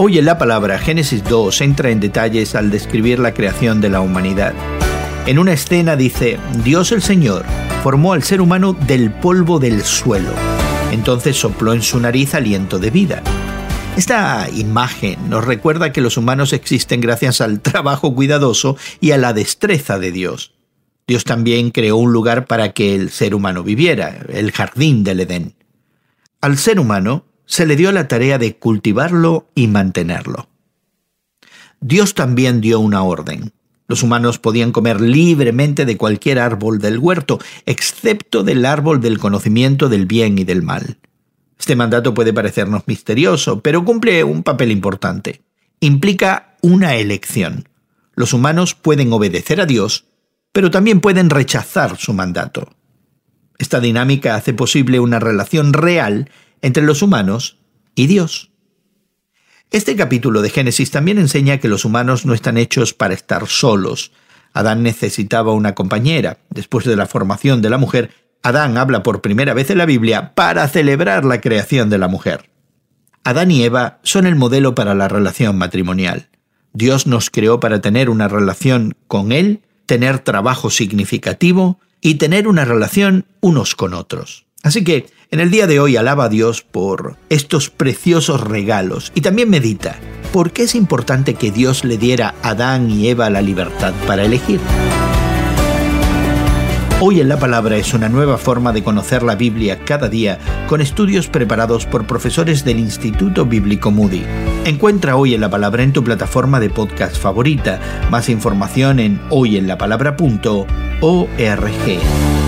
Hoy en la palabra Génesis 2 entra en detalles al describir la creación de la humanidad. En una escena dice, Dios el Señor formó al ser humano del polvo del suelo. Entonces sopló en su nariz aliento de vida. Esta imagen nos recuerda que los humanos existen gracias al trabajo cuidadoso y a la destreza de Dios. Dios también creó un lugar para que el ser humano viviera, el jardín del Edén. Al ser humano se le dio la tarea de cultivarlo y mantenerlo. Dios también dio una orden. Los humanos podían comer libremente de cualquier árbol del huerto, excepto del árbol del conocimiento del bien y del mal. Este mandato puede parecernos misterioso, pero cumple un papel importante. Implica una elección. Los humanos pueden obedecer a Dios, pero también pueden rechazar su mandato. Esta dinámica hace posible una relación real entre los humanos y Dios. Este capítulo de Génesis también enseña que los humanos no están hechos para estar solos. Adán necesitaba una compañera. Después de la formación de la mujer, Adán habla por primera vez en la Biblia para celebrar la creación de la mujer. Adán y Eva son el modelo para la relación matrimonial. Dios nos creó para tener una relación con Él, tener trabajo significativo y tener una relación unos con otros. Así que en el día de hoy alaba a Dios por estos preciosos regalos y también medita por qué es importante que Dios le diera a Adán y Eva la libertad para elegir. Hoy en la Palabra es una nueva forma de conocer la Biblia cada día con estudios preparados por profesores del Instituto Bíblico Moody. Encuentra Hoy en la Palabra en tu plataforma de podcast favorita. Más información en hoyenlapalabra.org.